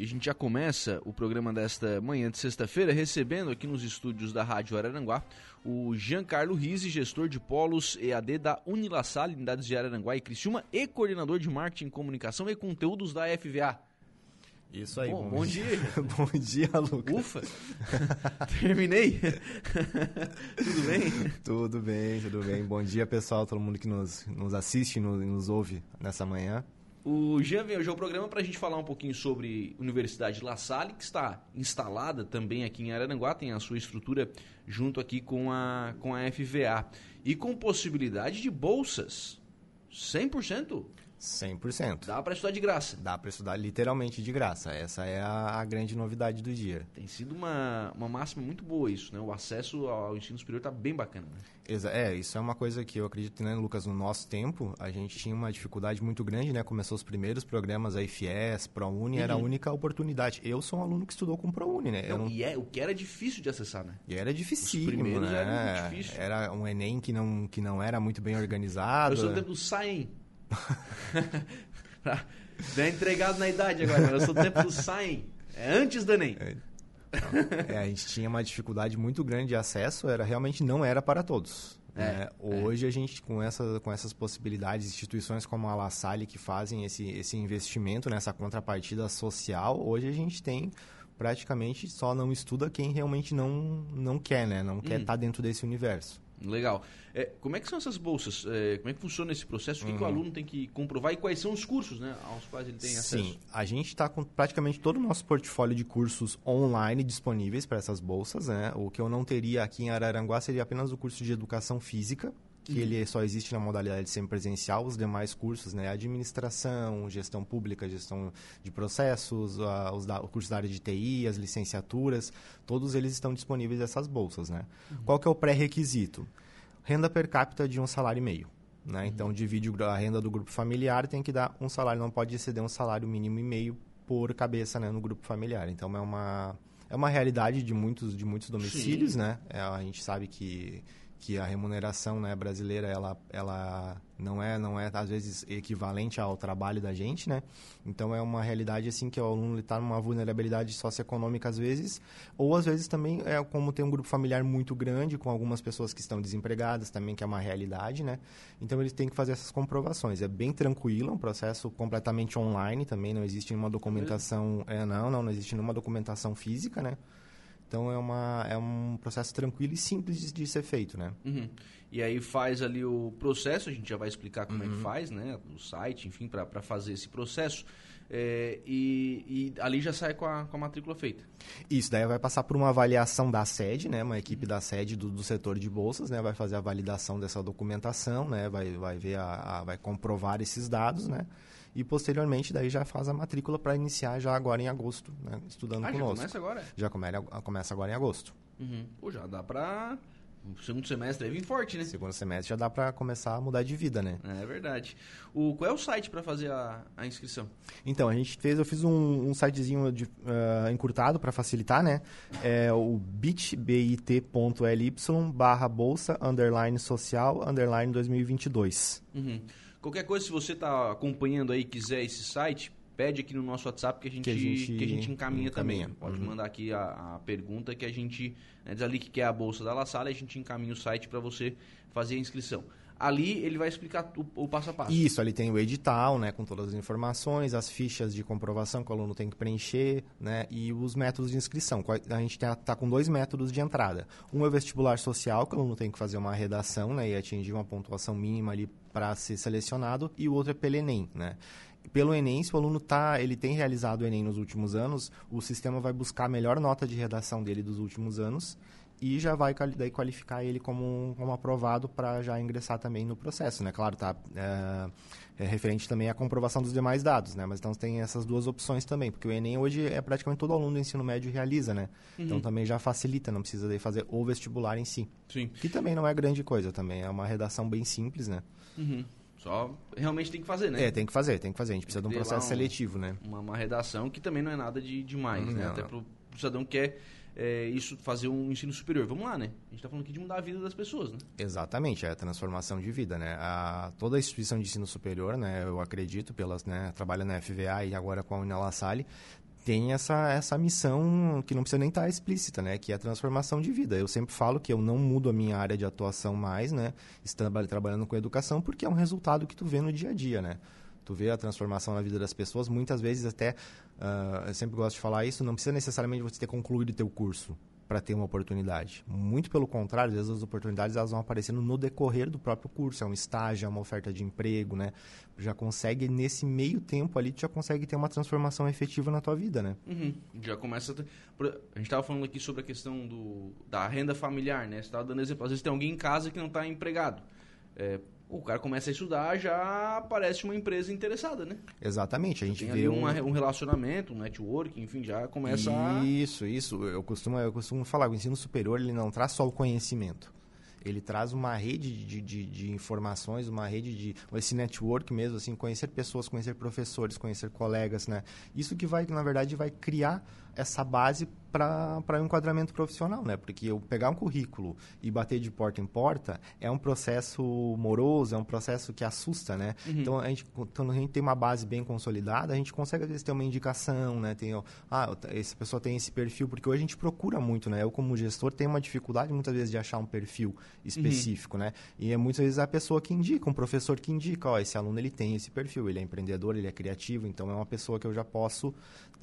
E a gente já começa o programa desta manhã de sexta-feira recebendo aqui nos estúdios da Rádio Araranguá o Giancarlo Rizzi, gestor de polos EAD da Unilassal, unidades de Araranguá e Criciúma e coordenador de marketing, comunicação e conteúdos da FVA. Isso aí. Bom, bom dia. bom dia, Lucas. Ufa! Terminei. tudo bem? Tudo bem, tudo bem. Bom dia, pessoal, todo mundo que nos, nos assiste e nos, nos ouve nessa manhã. O Jean veio hoje ao programa para a gente falar um pouquinho sobre Universidade La Salle, que está instalada também aqui em Araranguá, tem a sua estrutura junto aqui com a, com a FVA. E com possibilidade de bolsas. 100%? 100%. Dá para estudar de graça. Dá para estudar literalmente de graça. Essa é a, a, grande novidade do dia. Tem sido uma, uma máxima muito boa isso, né? O acesso ao ensino superior está bem bacana. Né? É, isso é uma coisa que eu acredito, né, Lucas, no nosso tempo, a gente tinha uma dificuldade muito grande, né? Começou os primeiros programas, a IFES, ProUni, uhum. era a uhum. única oportunidade. Eu sou um aluno que estudou com ProUni, né? Não, não... E é, o que era difícil de acessar, né? E era difícil, né? Era, era um Enem que não, que não era muito bem organizado. Eu sou do tempo do SAEM. Já entregado na idade agora, eu sou do tempo do Saem. É antes do Enem. É, é, a gente tinha uma dificuldade muito grande de acesso, era realmente não era para todos. É, né? é. Hoje a gente, com, essa, com essas possibilidades, instituições como a La Salle que fazem esse, esse investimento nessa contrapartida social, hoje a gente tem praticamente só não estuda quem realmente não, não quer, né? Não quer estar hum. tá dentro desse universo. Legal. É, como é que são essas bolsas? É, como é que funciona esse processo? O que, uhum. que, o uhum. aluno tem que comprovar e quais são os cursos né, aos quais ele tem acesso? Sim, a gente está com praticamente todo o nosso portfólio de cursos online disponíveis para essas bolsas. Né? O que eu não teria aqui em Araranguá seria apenas o curso de Educação Física, que uhum. ele só existe na modalidade semipresencial, os demais cursos, né, administração, gestão pública, gestão de processos, uh, os da, o curso da área de TI, as licenciaturas, todos eles estão disponíveis nessas bolsas, né? Uhum. Qual que é o pré-requisito? Renda per capita de um salário e meio. Né? Uhum. Então, divide a renda do grupo familiar, tem que dar um salário, não pode exceder um salário mínimo e meio por cabeça né, no grupo familiar. Então, é uma, é uma realidade de muitos, de muitos domicílios, Sim. né? É, a gente sabe que que a remuneração né, brasileira ela, ela não é não é às vezes equivalente ao trabalho da gente né? Então é uma realidade assim que o aluno está numa vulnerabilidade socioeconômica às vezes ou às vezes também é como tem um grupo familiar muito grande com algumas pessoas que estão desempregadas também que é uma realidade né? Então eles têm que fazer essas comprovações. É bem tranquilo é um processo completamente online também não existe nenhuma documentação é, não não não existe nenhuma documentação física né então é, uma, é um processo tranquilo e simples de, de ser feito, né? Uhum. E aí faz ali o processo, a gente já vai explicar como uhum. é que uhum. faz, né? O site, enfim, para fazer esse processo. É, e, e, ali já sai com a, com a matrícula feita. Isso, daí vai passar por uma avaliação da sede, né? Uma equipe da sede do, do setor de bolsas, né? Vai fazer a validação dessa documentação, né? Vai, vai ver a, a vai comprovar esses dados, né? E posteriormente daí já faz a matrícula para iniciar já agora em agosto, né, estudando ah, conosco. já começa agora? Já começa, começa agora em agosto. Uhum. Pô, já dá para segundo semestre aí vem forte, né? Segundo semestre já dá para começar a mudar de vida, né? É verdade. O, qual é o site para fazer a, a, inscrição? Então, a gente fez, eu fiz um, um sitezinho de, uh, encurtado para facilitar, né? É o bit.ly barra bolsa underline social underline 2022. Uhum. Qualquer coisa, se você está acompanhando aí e quiser esse site, pede aqui no nosso WhatsApp que a gente, que a gente, que a gente encaminha, encaminha, também. Pode uhum. mandar aqui a, a, pergunta que a gente, né, diz ali que quer a bolsa da La Salle, a gente encaminha o site para você fazer a inscrição. Ali ele vai explicar o, o, passo a passo. Isso, ali tem o edital, né, com todas as informações, as fichas de comprovação que o aluno tem que preencher, né, e os métodos de inscrição. A gente está com dois métodos de entrada. Um é o vestibular social, que o aluno tem que fazer uma redação, né, e atingir uma pontuação mínima ali para ser selecionado, e o outro é pelo Enem, né pelo Enem, se o aluno tá, ele tem realizado o Enem nos últimos anos, o sistema vai buscar a melhor nota de redação dele dos últimos anos e já vai daí qualificar ele como, como aprovado para já ingressar também no processo, né? Claro, tá é, é, referente também à comprovação dos demais dados, né? Mas então tem essas duas opções também, porque o Enem hoje é praticamente todo aluno do ensino médio realiza, né? Uhum. Então também já facilita, não precisa daí fazer o vestibular em si. Sim. Que também não é grande coisa, também é uma redação bem simples, né? Uhum. Só realmente tem que fazer, né? É, tem que fazer, tem que fazer. A gente precisa de um processo um, seletivo, né? Uma, uma, redação que também não é nada de demais, né? Até para o cidadão que quer é, isso fazer um ensino superior. Vamos lá, né? A gente está falando aqui de mudar a vida das pessoas, né? Exatamente, é a transformação de vida, né? A, toda a instituição de ensino superior, né? Eu acredito, pelas, né? Trabalha na FVA e agora com a Unila Salle, tem essa, essa missão que não precisa nem estar tá explícita, né? Que é a transformação de vida. Eu sempre falo que eu não mudo a minha área de atuação mais, né? Estando trabalhando com educação, porque é um resultado que tu vê no dia a dia, né? Tu vê a transformação na vida das pessoas, muitas vezes até, uh, eu sempre gosto de falar isso, não precisa necessariamente você ter concluído o teu curso para ter uma oportunidade. Muito pelo contrário, às vezes as oportunidades elas vão aparecendo no decorrer do próprio curso. É um estágio, é uma oferta de emprego, né? Já consegue, nesse meio tempo ali, tu já consegue ter uma transformação efetiva na tua vida, né? Uhum. Já começa... A, ter... a gente estava falando aqui sobre a questão do, da renda familiar, né? Você estava dando exemplo. Às vezes tem alguém em casa que não está empregado. É, o cara começa a estudar, já aparece uma empresa interessada, né? Exatamente. A gente Tem vê um... um relacionamento, um network, enfim, já começa Isso, a... isso. Eu costumo, eu costumo falar, o ensino superior ele não traz só o conhecimento. Ele traz uma rede de, de, de informações, uma rede de... Esse network mesmo, assim, conhecer pessoas, conhecer professores, conhecer colegas, né? Isso que vai, na verdade, vai criar essa base para um enquadramento profissional, né? Porque eu pegar um currículo e bater de porta em porta é um processo moroso, é um processo que assusta, né? Uhum. Então, a gente, quando a gente tem uma base bem consolidada, a gente consegue, às vezes, ter uma indicação, né? Tem, ah, essa pessoa tem esse perfil, porque hoje a gente procura muito, né? Eu, como gestor, tenho uma dificuldade, muitas vezes, de achar um perfil específico, uhum. né? E é muitas vezes a pessoa que indica, um professor que indica, ó, esse aluno, ele tem esse perfil, ele é empreendedor, ele é criativo, então é uma pessoa que eu já posso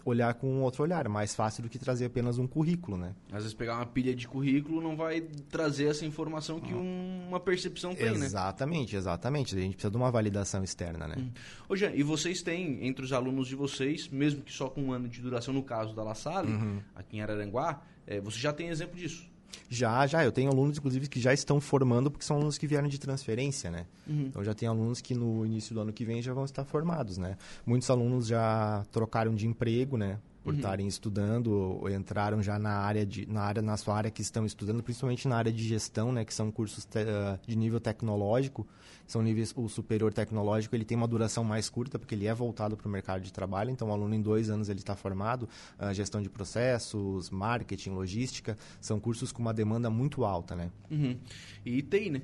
olhar com um outro olhar, mais fácil do que trazer apenas um currículo, né? Às vezes pegar uma pilha de currículo não vai trazer essa informação que um, uma percepção tem, exatamente, né? Exatamente, exatamente. A gente precisa de uma validação externa, né? Hum. Ô Jean, e vocês têm, entre os alunos de vocês, mesmo que só com um ano de duração, no caso da La Salle, uhum. aqui em Araranguá, é, você já tem exemplo disso? Já, já. Eu tenho alunos, inclusive, que já estão formando, porque são alunos que vieram de transferência, né? Uhum. Então, já tem alunos que no início do ano que vem já vão estar formados, né? Muitos alunos já trocaram de emprego, né? Por uhum. estarem estudando ou entraram já na área de na área na sua área que estão estudando principalmente na área de gestão né que são cursos te, uh, de nível tecnológico são níveis o superior tecnológico ele tem uma duração mais curta porque ele é voltado para o mercado de trabalho então o aluno em dois anos ele está formado uh, gestão de processos marketing logística são cursos com uma demanda muito alta né uhum. e TI né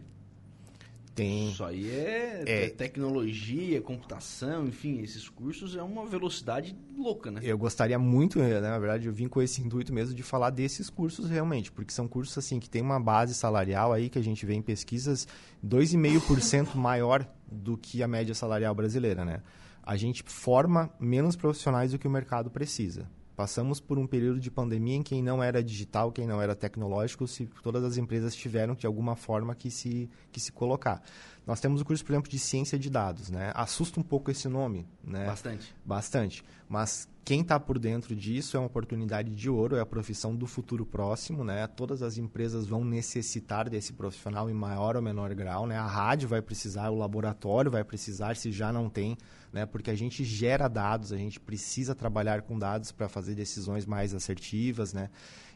tem. Isso aí é, é, tecnologia, computação, enfim, esses cursos é uma velocidade louca, né? Eu gostaria muito, né, na verdade, eu vim com esse intuito mesmo de falar desses cursos realmente, porque são cursos assim que tem uma base salarial aí que a gente vê em pesquisas 2,5% maior do que a média salarial brasileira, né? A gente forma menos profissionais do que o mercado precisa. Passamos por um período de pandemia em quem não era digital, quem não era tecnológico, se todas as empresas tiveram de alguma forma que se, que se colocar. Nós temos o curso, por exemplo, de ciência de dados, né? Assusta um pouco esse nome, né? Bastante. Bastante. Mas quem está por dentro disso é uma oportunidade de ouro, é a profissão do futuro próximo, né? Todas as empresas vão necessitar desse profissional em maior ou menor grau, né? A rádio vai precisar, o laboratório vai precisar, se já não tem, né? Porque a gente gera dados, a gente precisa trabalhar com dados para fazer decisões mais assertivas, né?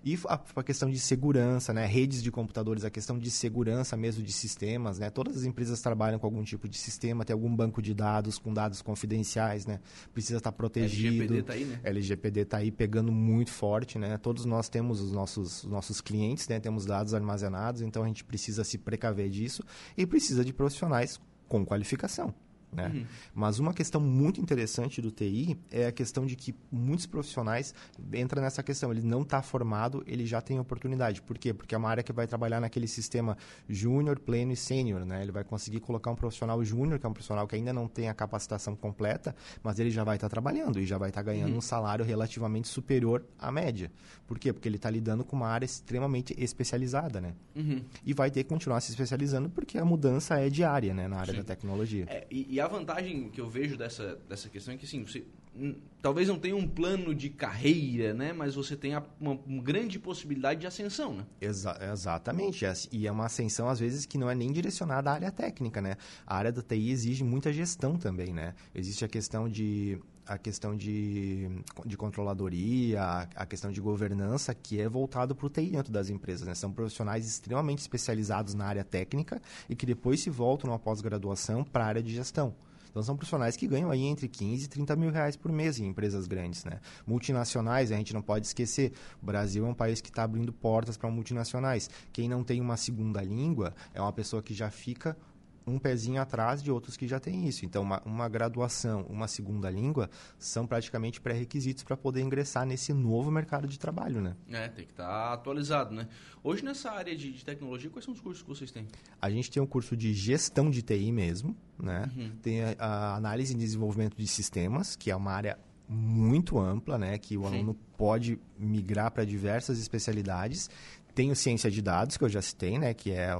E a, a, questão de segurança, né? redes de computadores, a questão de segurança mesmo de sistemas. Né? Todas as empresas trabalham com algum tipo de sistema, tem algum banco de dados com dados confidenciais, né? precisa estar protegido. Aí, né? LGPD está aí pegando muito forte. Né? Todos nós temos os nossos, os nossos clientes, né? temos dados armazenados, então a gente precisa se precaver disso e precisa de profissionais com qualificação. Né? Uhum. Mas uma questão muito interessante do TI é a questão de que muitos profissionais entram nessa questão. Ele não está formado, ele já tem oportunidade. Por quê? Porque é uma área que vai trabalhar naquele sistema júnior, pleno e sênior. Né? Ele vai conseguir colocar um profissional júnior, que é um profissional que ainda não tem a capacitação completa, mas ele já vai estar tá trabalhando e já vai estar tá ganhando uhum. um salário relativamente superior à média. Por quê? Porque ele está lidando com uma área extremamente especializada. Né? Uhum. E vai ter que continuar se especializando porque a mudança é diária né? na área Sim. da tecnologia. É, e, e a vantagem que eu vejo dessa, dessa questão é que, assim, você talvez não tenha um plano de carreira, né? Mas você tem uma, uma grande possibilidade de ascensão, né? Exa exatamente. E é uma ascensão, às vezes, que não é nem direcionada à área técnica, né? A área da TI exige muita gestão também, né? Existe a questão de a questão de, de controladoria, a, questão de governança, que é voltado para o TI dentro das empresas. Né? São profissionais extremamente especializados na área técnica e que depois se voltam numa pós-graduação para a área de gestão. Então são profissionais que ganham aí entre 15 e 30 mil reais por mês em empresas grandes. Né? Multinacionais, a gente não pode esquecer, o Brasil é um país que está abrindo portas para multinacionais. Quem não tem uma segunda língua é uma pessoa que já fica um pezinho atrás de outros que já têm isso. Então, uma, uma graduação, uma segunda língua, são praticamente pré-requisitos para poder ingressar nesse novo mercado de trabalho, né? É, tem que estar tá atualizado, né? Hoje, nessa área de, de, tecnologia, quais são os cursos que vocês têm? A gente tem um curso de gestão de TI mesmo, né? Uhum. Tem a, a, análise e desenvolvimento de sistemas, que é uma área muito ampla, né? Que o Sim. aluno pode migrar para diversas especialidades. Tem o ciência de dados, que eu já citei, né? Que é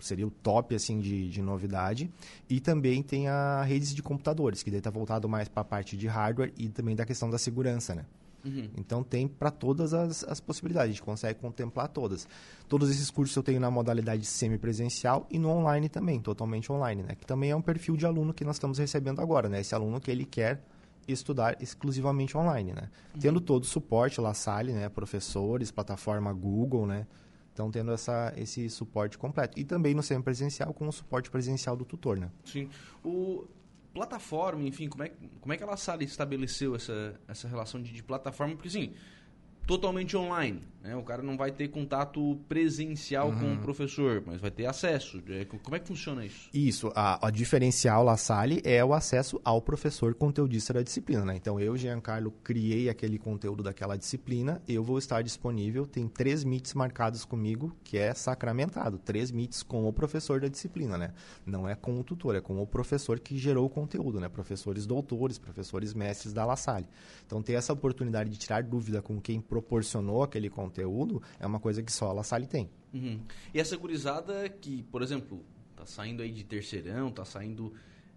seria o top assim de, de novidade. E também tem a redes de computadores, que daí está voltado mais para a parte de hardware e também da questão da segurança, né? Uhum. Então tem para todas as, as, possibilidades, a gente consegue contemplar todas. Todos esses cursos eu tenho na modalidade semipresencial e no online também, totalmente online, né? Que também é um perfil de aluno que nós estamos recebendo agora, né? Esse aluno que ele quer estudar exclusivamente online, né? Uhum. Tendo todo o suporte La Salle, né? Professores, plataforma Google, né? Então, tendo essa, esse suporte completo. E também no semipresencial com o suporte presencial do tutor, né? Sim. O plataforma, enfim, como é, como é que ela sabe estabeleceu essa, essa relação de, de plataforma? Porque, assim, totalmente online. Né? O cara não vai ter contato presencial uhum. com o professor, mas vai ter acesso. É, como é que funciona isso? Isso. A, a diferencial La Salle é o acesso ao professor conteudista da disciplina. Né? Então, eu, Giancarlo, criei aquele conteúdo daquela disciplina, eu vou estar disponível. Tem três meets marcados comigo, que é sacramentado. Três meets com o professor da disciplina. Né? Não é com o tutor, é com o professor que gerou o conteúdo. Né? Professores doutores, professores mestres da La Salle. Então, ter essa oportunidade de tirar dúvida com quem proporcionou aquele conteúdo é uma coisa que só a La Salle tem. Uhum. E essa gurizada que, por exemplo, tá saindo aí de terceirão, tá saindo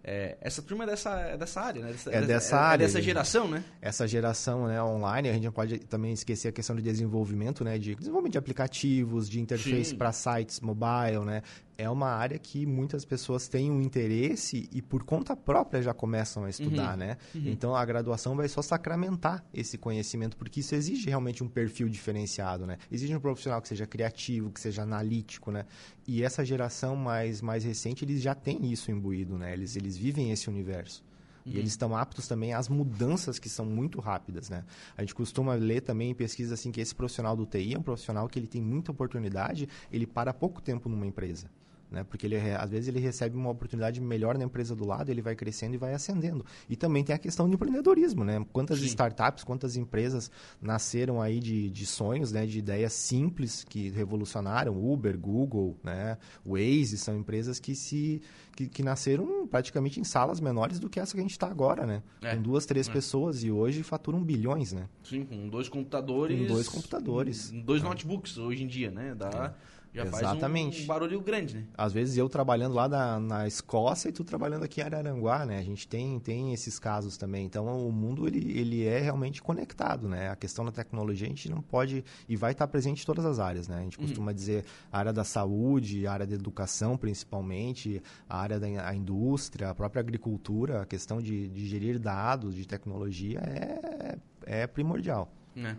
é, essa turma é dessa, é dessa área, né? Dessa, é dessa é, área. É dessa geração, né? Essa geração né, online, a gente não pode também esquecer a questão de desenvolvimento, né? De desenvolvimento de aplicativos, de interface para sites mobile, né? É uma área que muitas pessoas têm um interesse e por conta própria já começam a estudar, uhum. né? Uhum. Então a graduação vai só sacramentar esse conhecimento, porque isso exige realmente um perfil diferenciado, né? Exige um profissional que seja criativo, que seja analítico, né? E essa geração mais, mais recente, eles já têm isso imbuído, né? Eles, eles vivem esse universo. E uhum. eles estão aptos também às mudanças que são muito rápidas, né? A gente costuma ler também em pesquisa assim que esse profissional do TI é um profissional que ele tem muita oportunidade, ele para pouco tempo numa empresa né? Porque ele às vezes ele recebe uma oportunidade melhor na empresa do lado, ele vai crescendo e vai ascendendo. E também tem a questão do empreendedorismo, né? Quantas Sim. startups, quantas empresas nasceram aí de, de sonhos, né? De ideias simples que revolucionaram, Uber, Google, né? Waze, são empresas que se que, que nasceram praticamente em salas menores do que essa que a gente está agora, né? É. Com duas, três é. pessoas e hoje faturam bilhões, né? Sim, com dois computadores. Com dois computadores. dois é. notebooks hoje em dia, né? Dá é. Já Exatamente. faz um, um, barulho grande, né? Às vezes eu trabalhando lá na, na Escócia e tu trabalhando aqui em Araranguá, né? A gente tem, tem esses casos também. Então, o mundo, ele, ele é realmente conectado, né? A questão da tecnologia, a gente não pode... E vai estar presente em todas as áreas, né? A gente uhum. costuma uhum. dizer a área da saúde, a área da educação, principalmente, a área da a indústria, a própria agricultura, a questão de, de gerir dados, de tecnologia, é, é primordial. É.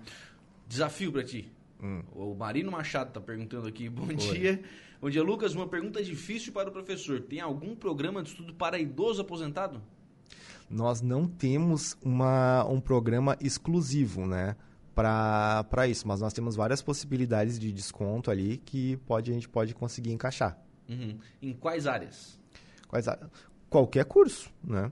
Desafio para ti? Hum. O Marino Machado está perguntando aqui. Bom Oi. dia. Bom dia, Lucas. Uma pergunta difícil para o professor. Tem algum programa de estudo para idoso aposentado? Nós não temos uma, um programa exclusivo, né? Para isso, mas nós temos várias possibilidades de desconto ali que pode, a gente pode conseguir encaixar. Uhum. Em quais áreas? Quais áreas? Qualquer curso, né?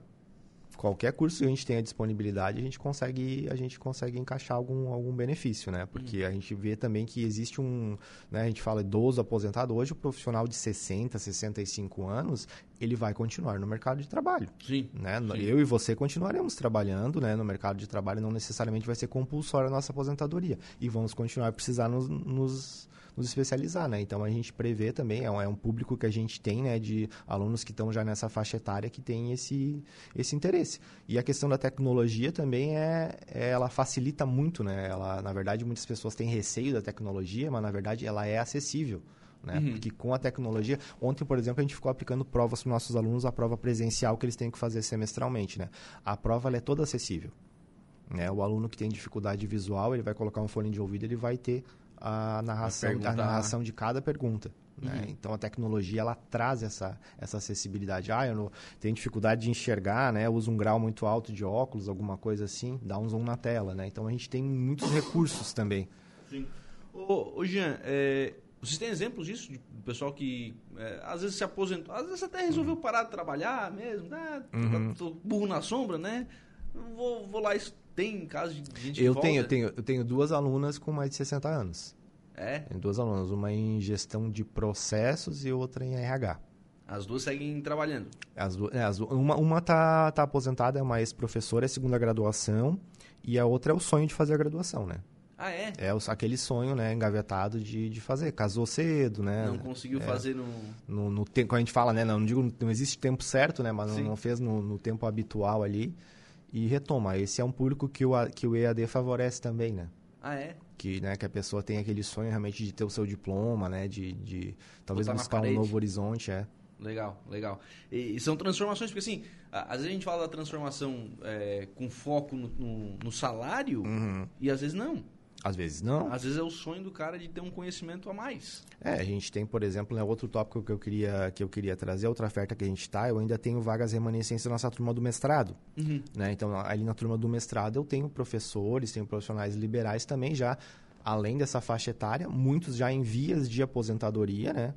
Qualquer curso que a gente tenha disponibilidade, a gente consegue, a gente consegue encaixar algum, algum benefício, né? Porque uhum. a gente vê também que existe um, né, a gente fala idoso aposentado, hoje o profissional de 60, 65 anos, ele vai continuar no mercado de trabalho. Sim, né? Sim. Eu e você continuaremos trabalhando né, no mercado de trabalho, não necessariamente vai ser compulsória a nossa aposentadoria. E vamos continuar a precisar nos, nos nos especializar, né? Então a gente prevê também, é um, é um público que a gente tem, né, de alunos que estão já nessa faixa etária que tem esse, esse interesse. E a questão da tecnologia também é, é, ela facilita muito, né? Ela, na verdade, muitas pessoas têm receio da tecnologia, mas na verdade ela é acessível. Né? Uhum. Porque com a tecnologia, ontem, por exemplo, a gente ficou aplicando provas para os nossos alunos, a prova presencial que eles têm que fazer semestralmente. Né? A prova é toda acessível. Né? O aluno que tem dificuldade visual, ele vai colocar um fone de ouvido, ele vai ter a narração, a narração de cada pergunta. Né? Uhum. Então a tecnologia ela traz essa, essa acessibilidade. Ah, eu não, tenho dificuldade de enxergar, né? Eu uso um grau muito alto de óculos, alguma coisa assim, dá um zoom na tela, né? Então a gente tem muitos recursos também. Sim. Ô, ô Jean, é, Vocês têm exemplos disso? De pessoal que é, às vezes se aposentou, às vezes até resolveu uhum. parar de trabalhar mesmo, né? Uhum. Tô, tô burro na sombra, né? Vou, vou lá, tem casos de gente eu tenho, eu tenho Eu tenho duas alunas com mais de 60 anos. É? Tem duas alunas, uma em gestão de processos e outra em RH. As duas seguem trabalhando? As duas, é, as, uma uma tá, tá aposentada, é uma ex-professora, é segunda graduação, e a outra é o sonho de fazer a graduação, né? Ah, é? É aquele sonho, né, engavetado de, de fazer. Casou cedo, né? Não conseguiu é, fazer no... no... No, tempo, quando a gente fala, né, não, não digo, não existe tempo certo, né, mas não, não, fez no, no, tempo habitual ali e retoma. Esse é um público que o, que o EAD favorece também, né? Ah, é? Que, né, que a pessoa tem aquele sonho realmente de ter o seu diploma, né, de, de talvez buscar um novo horizonte, é. Legal, legal. E, e, são transformações, porque assim, às vezes a gente fala da transformação é, com foco no, no, no salário uhum. e às vezes não. Às vezes não. Às vezes é o sonho do cara de ter um conhecimento a mais. É, a gente tem, por exemplo, né, outro tópico que eu queria, que eu queria trazer, outra oferta que a gente está, eu ainda tenho vagas remanescentes na nossa turma do mestrado. Uhum. Né? Então, ali na turma do mestrado eu tenho professores, tenho profissionais liberais também já, além dessa faixa etária, muitos já em vias de aposentadoria, né?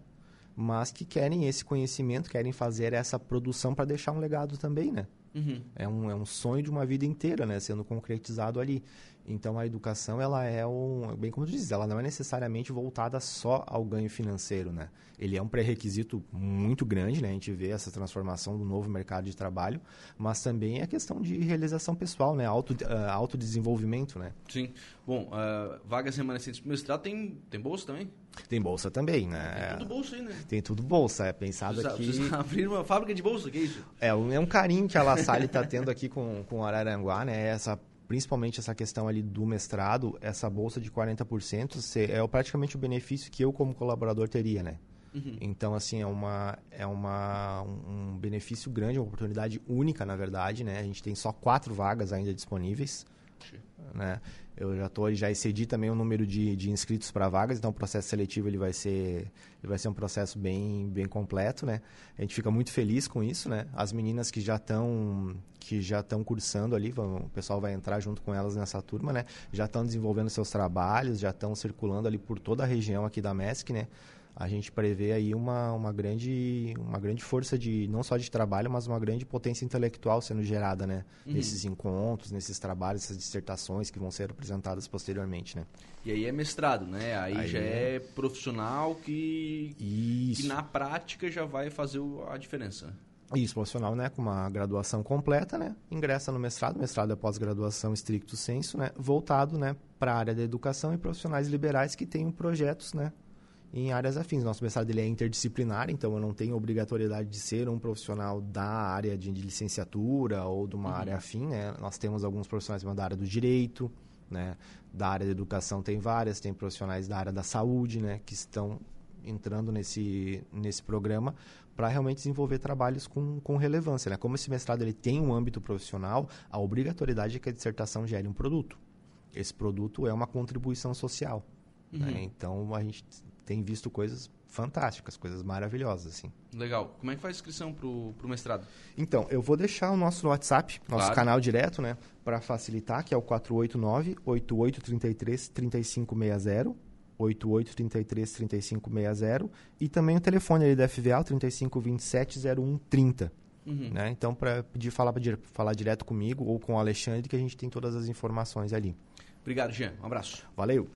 Mas que querem esse conhecimento, querem fazer essa produção para deixar um legado também, né? Uhum. É, um, é um sonho de uma vida inteira, né? Sendo concretizado ali. Então a educação ela é um, bem como tu diz, ela não é necessariamente voltada só ao ganho financeiro, né? Ele é um pré-requisito muito grande, né? A gente vê essa transformação do novo mercado de trabalho, mas também é questão de realização pessoal, né? Auto, uh, autodesenvolvimento, né? Sim. Bom, uh, vagas remanescentes para mestrado tem, tem bolsa também? Tem bolsa também, né? Tem tudo bolsa aí, né? Tem tudo bolsa, é pensado aqui... Vocês abriram uma fábrica de bolsa, que é isso? É, é um carinho que a La Salle está tendo aqui com, com Araranguá, né? Essa principalmente essa questão ali do mestrado, essa bolsa de 40% é praticamente o benefício que eu como colaborador teria, né? Uhum. Então, assim, é, uma, é uma, um benefício grande, uma oportunidade única, na verdade, né? A gente tem só quatro vagas ainda disponíveis, né? Eu já tô, já excedi também o número de, de inscritos para vagas, então o processo seletivo ele vai ser ele vai ser um processo bem bem completo, né? A gente fica muito feliz com isso, né? As meninas que já estão que já estão cursando ali, vão, o pessoal vai entrar junto com elas nessa turma, né? Já estão desenvolvendo seus trabalhos, já estão circulando ali por toda a região aqui da MESC, né? A gente prevê aí uma, uma, grande, uma grande força de não só de trabalho, mas uma grande potência intelectual sendo gerada, né? Uhum. Nesses encontros, nesses trabalhos, essas dissertações que vão ser apresentadas posteriormente, né? E aí é mestrado, né? Aí, aí já é... é profissional que, Isso. que na prática já vai fazer a diferença. Isso, profissional, né, com uma graduação completa, né, ingressa no mestrado, mestrado é pós-graduação estricto senso, né, voltado, né, para a área da educação e profissionais liberais que tenham projetos, né, em áreas afins. Nosso mestrado ele é interdisciplinar, então eu não tenho obrigatoriedade de ser um profissional da área de, de licenciatura ou de uma uhum. área afim. Né? Nós temos alguns profissionais da área do direito, né? da área da educação tem várias, tem profissionais da área da saúde né? que estão entrando nesse, nesse programa para realmente desenvolver trabalhos com, com relevância. Né? Como esse mestrado ele tem um âmbito profissional, a obrigatoriedade é que a dissertação gere um produto. Esse produto é uma contribuição social. Né? Uhum. Né? Então, a gente tem visto coisas fantásticas, coisas maravilhosas, assim. Legal. Como é que faz a inscrição pro, pro mestrado? Então, eu vou deixar o nosso WhatsApp, nosso claro. canal direto, né, para facilitar, que é o 489-8833-3560, 8833-3560, e também o telefone ali da FVA, o 3527-0130. Uhum. Né? Então, para pedir falar, falar direto comigo ou com o Alexandre, que a gente tem todas as informações ali. Obrigado, Jean. Um abraço. Valeu.